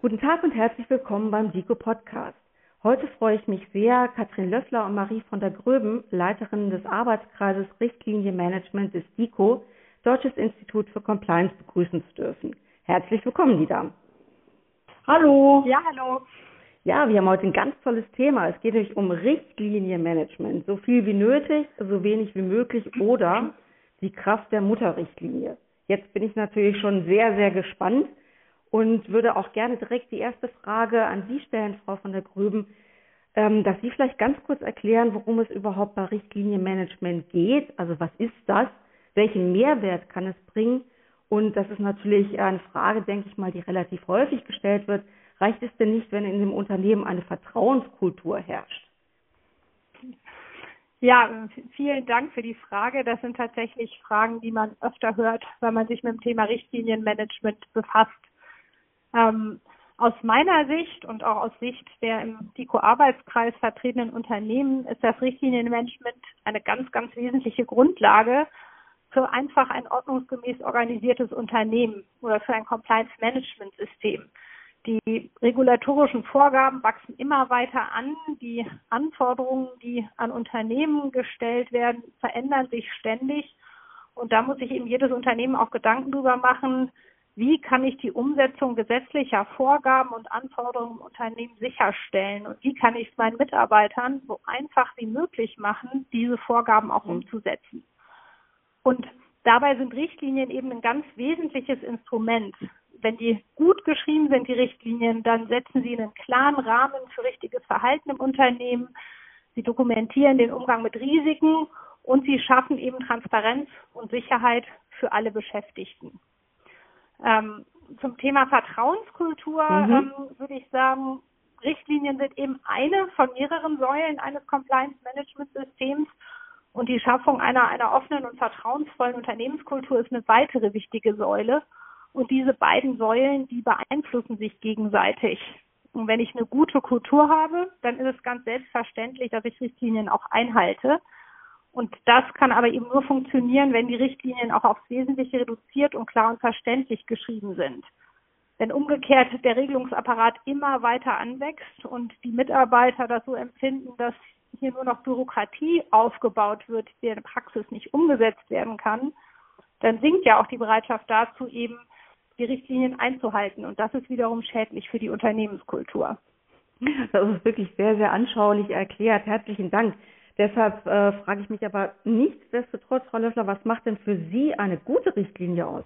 Guten Tag und herzlich willkommen beim DICO Podcast. Heute freue ich mich sehr, Katrin Löffler und Marie von der Gröben, Leiterinnen des Arbeitskreises Richtlinienmanagement des DICO, Deutsches Institut für Compliance, begrüßen zu dürfen. Herzlich willkommen, die Damen. Hallo. Ja, hallo. Ja, wir haben heute ein ganz tolles Thema. Es geht nämlich um Richtlinienmanagement. So viel wie nötig, so wenig wie möglich oder die Kraft der Mutterrichtlinie. Jetzt bin ich natürlich schon sehr, sehr gespannt und würde auch gerne direkt die erste Frage an Sie stellen, Frau von der Gröben, ähm, dass Sie vielleicht ganz kurz erklären, worum es überhaupt bei Richtlinienmanagement geht. Also was ist das? Welchen Mehrwert kann es bringen? Und das ist natürlich eine Frage, denke ich mal, die relativ häufig gestellt wird. Reicht es denn nicht, wenn in dem Unternehmen eine Vertrauenskultur herrscht? Ja, vielen Dank für die Frage. Das sind tatsächlich Fragen, die man öfter hört, wenn man sich mit dem Thema Richtlinienmanagement befasst. Ähm, aus meiner Sicht und auch aus Sicht der im DICO-Arbeitskreis vertretenen Unternehmen ist das Richtlinienmanagement eine ganz, ganz wesentliche Grundlage für einfach ein ordnungsgemäß organisiertes Unternehmen oder für ein Compliance-Management-System. Die regulatorischen Vorgaben wachsen immer weiter an. Die Anforderungen, die an Unternehmen gestellt werden, verändern sich ständig. Und da muss sich eben jedes Unternehmen auch Gedanken darüber machen, wie kann ich die Umsetzung gesetzlicher Vorgaben und Anforderungen im Unternehmen sicherstellen und wie kann ich es meinen Mitarbeitern so einfach wie möglich machen, diese Vorgaben auch mhm. umzusetzen. Und dabei sind Richtlinien eben ein ganz wesentliches Instrument. Wenn die gut geschrieben sind, die Richtlinien, dann setzen sie einen klaren Rahmen für richtiges Verhalten im Unternehmen. Sie dokumentieren den Umgang mit Risiken und sie schaffen eben Transparenz und Sicherheit für alle Beschäftigten. Ähm, zum Thema Vertrauenskultur mhm. ähm, würde ich sagen, Richtlinien sind eben eine von mehreren Säulen eines Compliance-Management-Systems und die Schaffung einer, einer offenen und vertrauensvollen Unternehmenskultur ist eine weitere wichtige Säule. Und diese beiden Säulen, die beeinflussen sich gegenseitig. Und wenn ich eine gute Kultur habe, dann ist es ganz selbstverständlich, dass ich Richtlinien auch einhalte. Und das kann aber eben nur funktionieren, wenn die Richtlinien auch aufs Wesentliche reduziert und klar und verständlich geschrieben sind. Wenn umgekehrt der Regelungsapparat immer weiter anwächst und die Mitarbeiter das so empfinden, dass hier nur noch Bürokratie aufgebaut wird, die in der Praxis nicht umgesetzt werden kann, dann sinkt ja auch die Bereitschaft dazu, eben die Richtlinien einzuhalten. Und das ist wiederum schädlich für die Unternehmenskultur. Das ist wirklich sehr, sehr anschaulich erklärt. Herzlichen Dank. Deshalb äh, frage ich mich aber nichtsdestotrotz, Frau Löffler, was macht denn für Sie eine gute Richtlinie aus?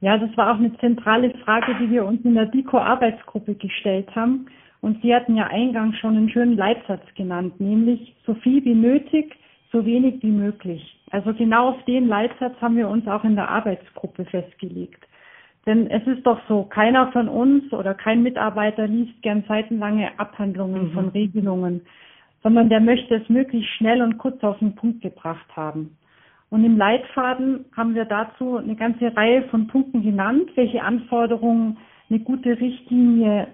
Ja, das war auch eine zentrale Frage, die wir uns in der DICO-Arbeitsgruppe gestellt haben. Und Sie hatten ja eingangs schon einen schönen Leitsatz genannt, nämlich so viel wie nötig, so wenig wie möglich. Also genau auf den Leitsatz haben wir uns auch in der Arbeitsgruppe festgelegt. Denn es ist doch so, keiner von uns oder kein Mitarbeiter liest gern seitenlange Abhandlungen mhm. von Regelungen sondern der möchte es möglichst schnell und kurz auf den Punkt gebracht haben. Und im Leitfaden haben wir dazu eine ganze Reihe von Punkten genannt, welche Anforderungen eine gute Richtlinie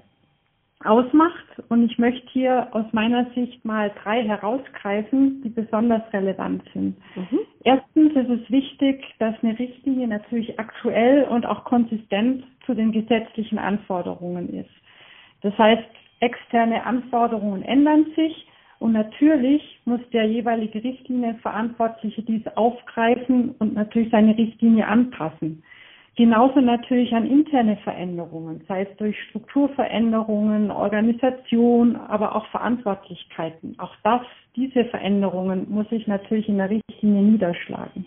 ausmacht. Und ich möchte hier aus meiner Sicht mal drei herausgreifen, die besonders relevant sind. Mhm. Erstens ist es wichtig, dass eine Richtlinie natürlich aktuell und auch konsistent zu den gesetzlichen Anforderungen ist. Das heißt, externe Anforderungen ändern sich und natürlich muss der jeweilige Richtlinienverantwortliche dies aufgreifen und natürlich seine Richtlinie anpassen. Genauso natürlich an interne Veränderungen, sei es durch Strukturveränderungen, Organisation, aber auch Verantwortlichkeiten. Auch das, diese Veränderungen muss sich natürlich in der Richtlinie niederschlagen.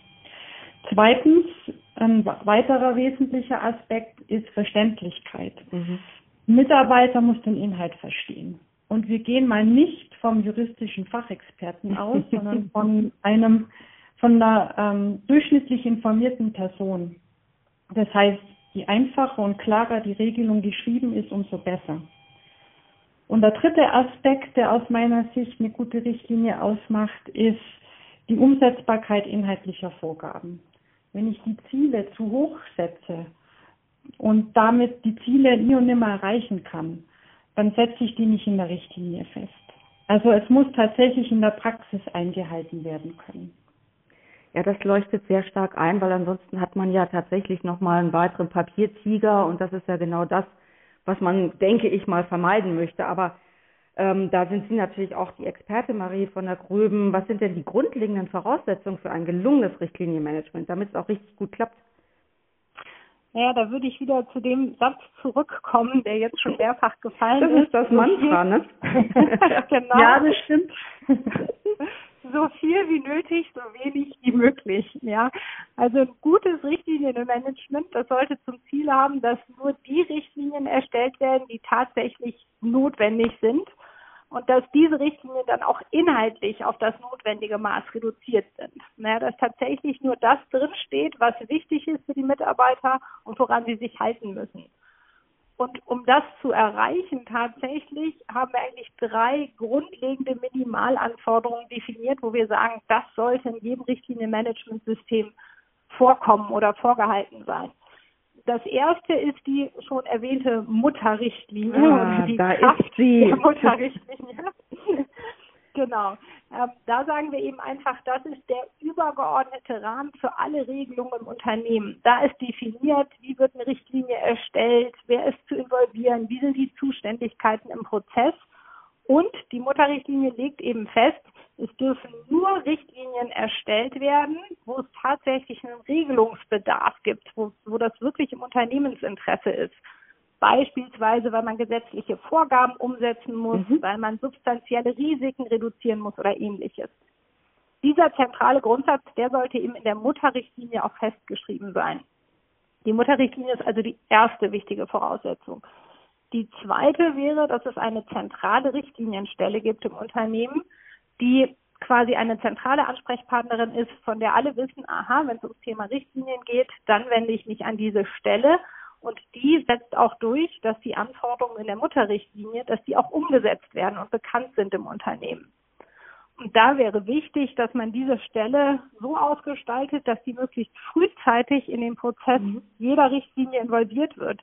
Zweitens, ein weiterer wesentlicher Aspekt ist Verständlichkeit. Mhm. Mitarbeiter muss den Inhalt verstehen. Und wir gehen mal nicht vom juristischen Fachexperten aus, sondern von einem, von einer ähm, durchschnittlich informierten Person. Das heißt, je einfacher und klarer die Regelung geschrieben ist, umso besser. Und der dritte Aspekt, der aus meiner Sicht eine gute Richtlinie ausmacht, ist die Umsetzbarkeit inhaltlicher Vorgaben. Wenn ich die Ziele zu hoch setze und damit die Ziele nie und nimmer erreichen kann, dann setze ich die nicht in der Richtlinie fest. Also es muss tatsächlich in der Praxis eingehalten werden können. Ja, das leuchtet sehr stark ein, weil ansonsten hat man ja tatsächlich nochmal einen weiteren Papiertiger und das ist ja genau das, was man, denke ich mal, vermeiden möchte. Aber ähm, da sind Sie natürlich auch die Experte, Marie von der Gröben. Was sind denn die grundlegenden Voraussetzungen für ein gelungenes Richtlinienmanagement, damit es auch richtig gut klappt? Naja, da würde ich wieder zu dem Satz zurückkommen, der jetzt schon mehrfach gefallen ist. Das ist das Mantra, ne? genau. Ja, das stimmt. so viel wie nötig, so wenig wie möglich. Ja, also ein gutes Richtlinienmanagement, das sollte zum Ziel haben, dass nur die Richtlinien erstellt werden, die tatsächlich notwendig sind und dass diese Richtlinien dann auch inhaltlich auf das notwendige Maß reduziert sind. Naja, dass tatsächlich nur das drinsteht, was wichtig ist für die Mitarbeiter und woran sie sich halten müssen. Und um das zu erreichen tatsächlich, haben wir eigentlich drei grundlegende Minimalanforderungen definiert, wo wir sagen, das sollte in jedem Richtlinienmanagementsystem vorkommen oder vorgehalten sein. Das erste ist die schon erwähnte Mutterrichtlinie ah, die da Kraft ist sie. der Mutterrichtlinie. genau. Ähm, da sagen wir eben einfach, das ist der übergeordnete Rahmen für alle Regelungen im Unternehmen. Da ist definiert, wie wird eine Richtlinie erstellt, wer ist zu involvieren, wie sind die Zuständigkeiten im Prozess. Und die Mutterrichtlinie legt eben fest, es dürfen nur Richtlinien erstellt werden, wo es tatsächlich einen Regelungsbedarf gibt, wo, wo das wirklich im Unternehmensinteresse ist. Beispielsweise, weil man gesetzliche Vorgaben umsetzen muss, mhm. weil man substanzielle Risiken reduzieren muss oder ähnliches. Dieser zentrale Grundsatz, der sollte eben in der Mutterrichtlinie auch festgeschrieben sein. Die Mutterrichtlinie ist also die erste wichtige Voraussetzung. Die zweite wäre, dass es eine zentrale Richtlinienstelle gibt im Unternehmen, die quasi eine zentrale Ansprechpartnerin ist, von der alle wissen, aha, wenn es ums Thema Richtlinien geht, dann wende ich mich an diese Stelle und die setzt auch durch, dass die Anforderungen in der Mutterrichtlinie, dass die auch umgesetzt werden und bekannt sind im Unternehmen. Und da wäre wichtig, dass man diese Stelle so ausgestaltet, dass sie möglichst frühzeitig in den Prozess mhm. jeder Richtlinie involviert wird.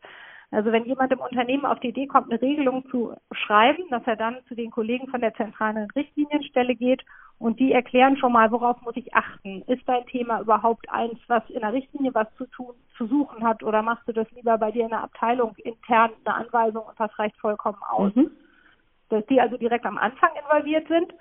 Also wenn jemand im Unternehmen auf die Idee kommt, eine Regelung zu schreiben, dass er dann zu den Kollegen von der zentralen Richtlinienstelle geht und die erklären schon mal, worauf muss ich achten? Ist dein Thema überhaupt eins, was in der Richtlinie was zu tun, zu suchen hat oder machst du das lieber bei dir in der Abteilung intern eine Anweisung und das reicht vollkommen aus? Mhm. Dass die also direkt am Anfang involviert sind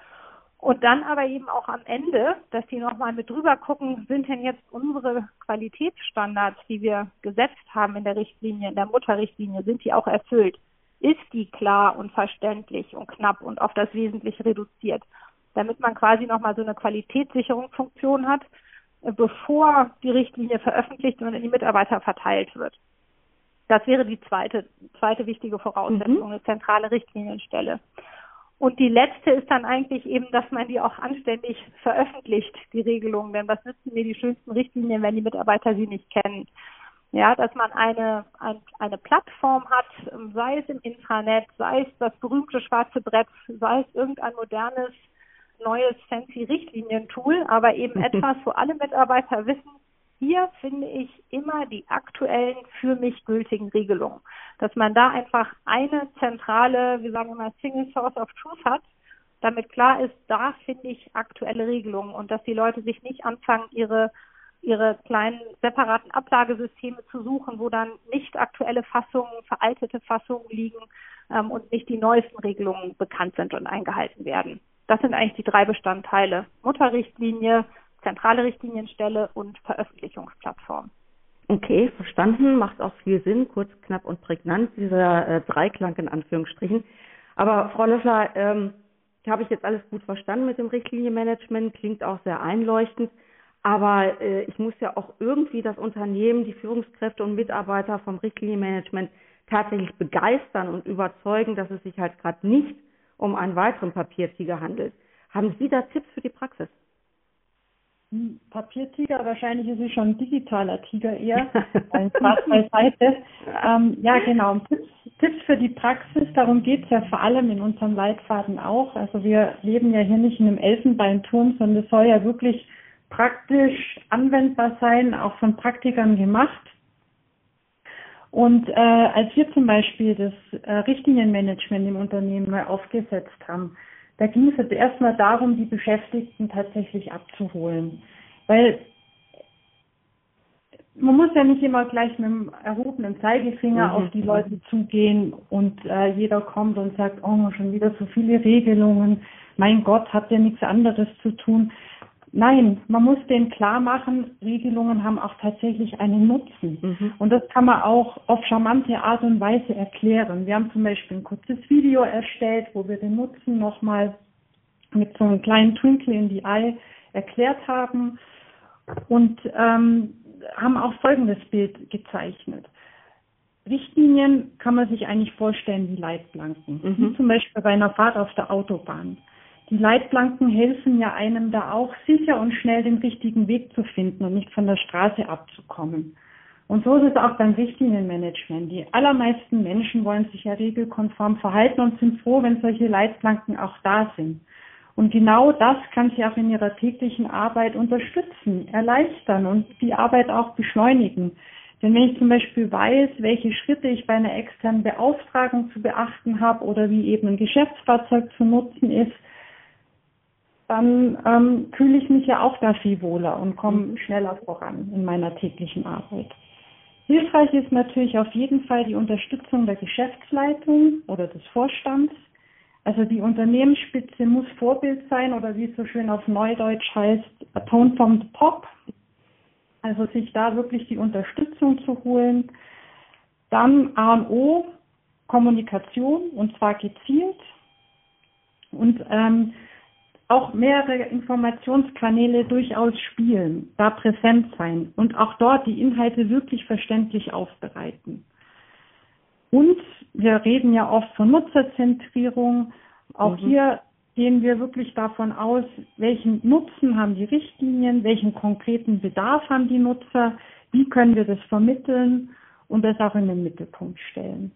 und dann aber eben auch am Ende, dass die nochmal mit drüber gucken, sind denn jetzt unsere Qualitätsstandards, die wir gesetzt haben in der Richtlinie, in der Mutterrichtlinie, sind die auch erfüllt? Ist die klar und verständlich und knapp und auf das Wesentliche reduziert? Damit man quasi nochmal so eine Qualitätssicherungsfunktion hat, äh, bevor die Richtlinie veröffentlicht und an die Mitarbeiter verteilt wird. Das wäre die zweite, zweite wichtige Voraussetzung, mhm. eine zentrale Richtlinienstelle. Und die letzte ist dann eigentlich eben, dass man die auch anständig veröffentlicht, die Regelungen. Denn was nützen mir die schönsten Richtlinien, wenn die Mitarbeiter sie nicht kennen? Ja, dass man eine, ein, eine Plattform hat, sei es im Intranet, sei es das berühmte schwarze Brett, sei es irgendein modernes, neues, fancy Richtlinientool, aber eben etwas, wo alle Mitarbeiter wissen, hier finde ich immer die aktuellen für mich gültigen Regelungen. Dass man da einfach eine zentrale, wir sagen immer Single Source of Truth hat, damit klar ist, da finde ich aktuelle Regelungen und dass die Leute sich nicht anfangen, ihre ihre kleinen separaten Ablagesysteme zu suchen, wo dann nicht aktuelle Fassungen, veraltete Fassungen liegen ähm, und nicht die neuesten Regelungen bekannt sind und eingehalten werden. Das sind eigentlich die drei Bestandteile. Mutterrichtlinie, zentrale Richtlinienstelle und Veröffentlichungsplattform. Okay, verstanden, macht auch viel Sinn, kurz, knapp und prägnant, dieser äh, Dreiklang in Anführungsstrichen. Aber Frau Löffler, ähm, habe ich jetzt alles gut verstanden mit dem Richtlinienmanagement, klingt auch sehr einleuchtend. Aber äh, ich muss ja auch irgendwie das Unternehmen, die Führungskräfte und Mitarbeiter vom Richtlinienmanagement tatsächlich begeistern und überzeugen, dass es sich halt gerade nicht um einen weiteren Papiertiger handelt. Haben Sie da Tipps für die Praxis? Papiertiger, wahrscheinlich ist es schon ein digitaler Tiger eher, ein Spaß beiseite. Ähm, ja, genau. Tipps, Tipps für die Praxis, darum geht es ja vor allem in unserem Leitfaden auch. Also wir leben ja hier nicht in einem Elfenbeinturm, sondern es soll ja wirklich praktisch anwendbar sein, auch von Praktikern gemacht. Und äh, als wir zum Beispiel das äh, Richtlinienmanagement im Unternehmen mal aufgesetzt haben, da ging es jetzt erstmal darum, die Beschäftigten tatsächlich abzuholen. Weil man muss ja nicht immer gleich mit dem erhobenen Zeigefinger mhm. auf die Leute zugehen und äh, jeder kommt und sagt, oh, schon wieder so viele Regelungen. Mein Gott, hat ja nichts anderes zu tun. Nein, man muss denen klar machen, Regelungen haben auch tatsächlich einen Nutzen. Mhm. Und das kann man auch auf charmante Art und Weise erklären. Wir haben zum Beispiel ein kurzes Video erstellt, wo wir den Nutzen nochmal mit so einem kleinen Twinkle in die Eye erklärt haben und ähm, haben auch folgendes Bild gezeichnet. Richtlinien kann man sich eigentlich vorstellen wie Leitplanken, mhm. wie zum Beispiel bei einer Fahrt auf der Autobahn. Die Leitplanken helfen ja einem da auch sicher und schnell den richtigen Weg zu finden und nicht von der Straße abzukommen. Und so ist es auch beim Richtlinienmanagement. Die allermeisten Menschen wollen sich ja regelkonform verhalten und sind froh, wenn solche Leitplanken auch da sind. Und genau das kann sie auch in ihrer täglichen Arbeit unterstützen, erleichtern und die Arbeit auch beschleunigen. Denn wenn ich zum Beispiel weiß, welche Schritte ich bei einer externen Beauftragung zu beachten habe oder wie eben ein Geschäftsfahrzeug zu nutzen ist, dann ähm, fühle ich mich ja auch da viel wohler und komme mhm. schneller voran in meiner täglichen Arbeit. Hilfreich ist natürlich auf jeden Fall die Unterstützung der Geschäftsleitung oder des Vorstands. Also die Unternehmensspitze muss Vorbild sein oder wie es so schön auf Neudeutsch heißt, a tone from the top. Also sich da wirklich die Unterstützung zu holen. Dann A und O, Kommunikation und zwar gezielt. Und ähm, auch mehrere Informationskanäle durchaus spielen, da präsent sein und auch dort die Inhalte wirklich verständlich aufbereiten. Und wir reden ja oft von Nutzerzentrierung. Auch mhm. hier gehen wir wirklich davon aus, welchen Nutzen haben die Richtlinien, welchen konkreten Bedarf haben die Nutzer, wie können wir das vermitteln und das auch in den Mittelpunkt stellen.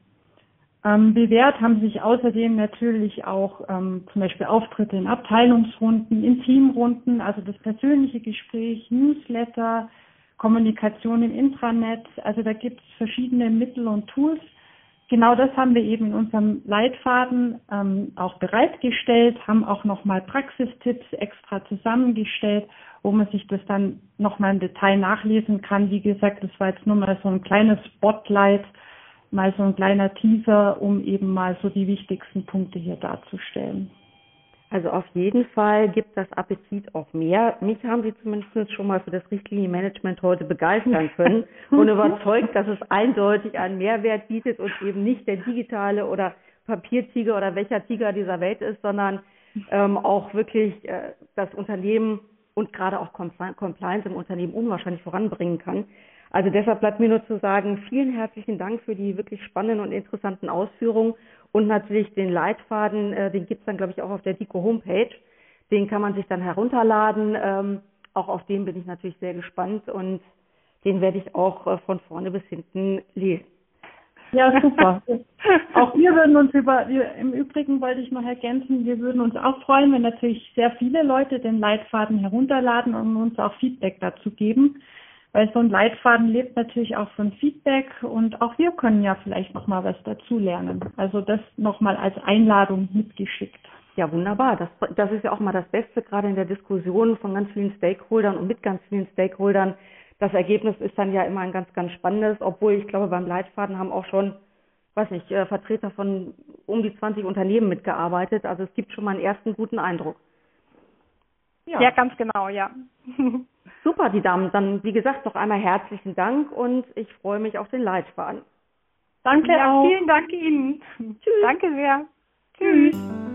Ähm, bewährt haben sich außerdem natürlich auch ähm, zum Beispiel Auftritte in Abteilungsrunden, in Teamrunden, also das persönliche Gespräch, Newsletter, Kommunikation im Intranet. Also da gibt es verschiedene Mittel und Tools. Genau das haben wir eben in unserem Leitfaden ähm, auch bereitgestellt, haben auch nochmal Praxistipps extra zusammengestellt, wo man sich das dann nochmal im Detail nachlesen kann. Wie gesagt, das war jetzt nur mal so ein kleines Spotlight mal so ein kleiner Teaser, um eben mal so die wichtigsten Punkte hier darzustellen. Also auf jeden Fall gibt das Appetit auf mehr. Mich haben Sie zumindest schon mal für das Richtlinienmanagement heute begeistern können und überzeugt, dass es eindeutig einen Mehrwert bietet und eben nicht der digitale oder Papiertiger oder welcher Tiger dieser Welt ist, sondern ähm, auch wirklich äh, das Unternehmen und gerade auch Compliance im Unternehmen unwahrscheinlich voranbringen kann. Also deshalb bleibt mir nur zu sagen, vielen herzlichen Dank für die wirklich spannenden und interessanten Ausführungen und natürlich den Leitfaden, äh, den gibt's dann, glaube ich, auch auf der DICO Homepage. Den kann man sich dann herunterladen. Ähm, auch auf den bin ich natürlich sehr gespannt und den werde ich auch äh, von vorne bis hinten lesen. Ja, super. auch wir würden uns über, im Übrigen wollte ich noch ergänzen, wir würden uns auch freuen, wenn natürlich sehr viele Leute den Leitfaden herunterladen und uns auch Feedback dazu geben weil so ein Leitfaden lebt natürlich auch von Feedback und auch wir können ja vielleicht noch mal was dazu lernen. Also das noch mal als Einladung mitgeschickt. Ja, wunderbar. Das, das ist ja auch mal das Beste, gerade in der Diskussion von ganz vielen Stakeholdern und mit ganz vielen Stakeholdern. Das Ergebnis ist dann ja immer ein ganz, ganz spannendes, obwohl ich glaube, beim Leitfaden haben auch schon, weiß nicht, äh, Vertreter von um die 20 Unternehmen mitgearbeitet. Also es gibt schon mal einen ersten guten Eindruck. Ja, ja ganz genau, ja. Super, die Damen. Dann, wie gesagt, noch einmal herzlichen Dank und ich freue mich auf den Leitfaden. Danke ja, auch. Vielen Dank Ihnen. Tschüss. Danke sehr. Tschüss.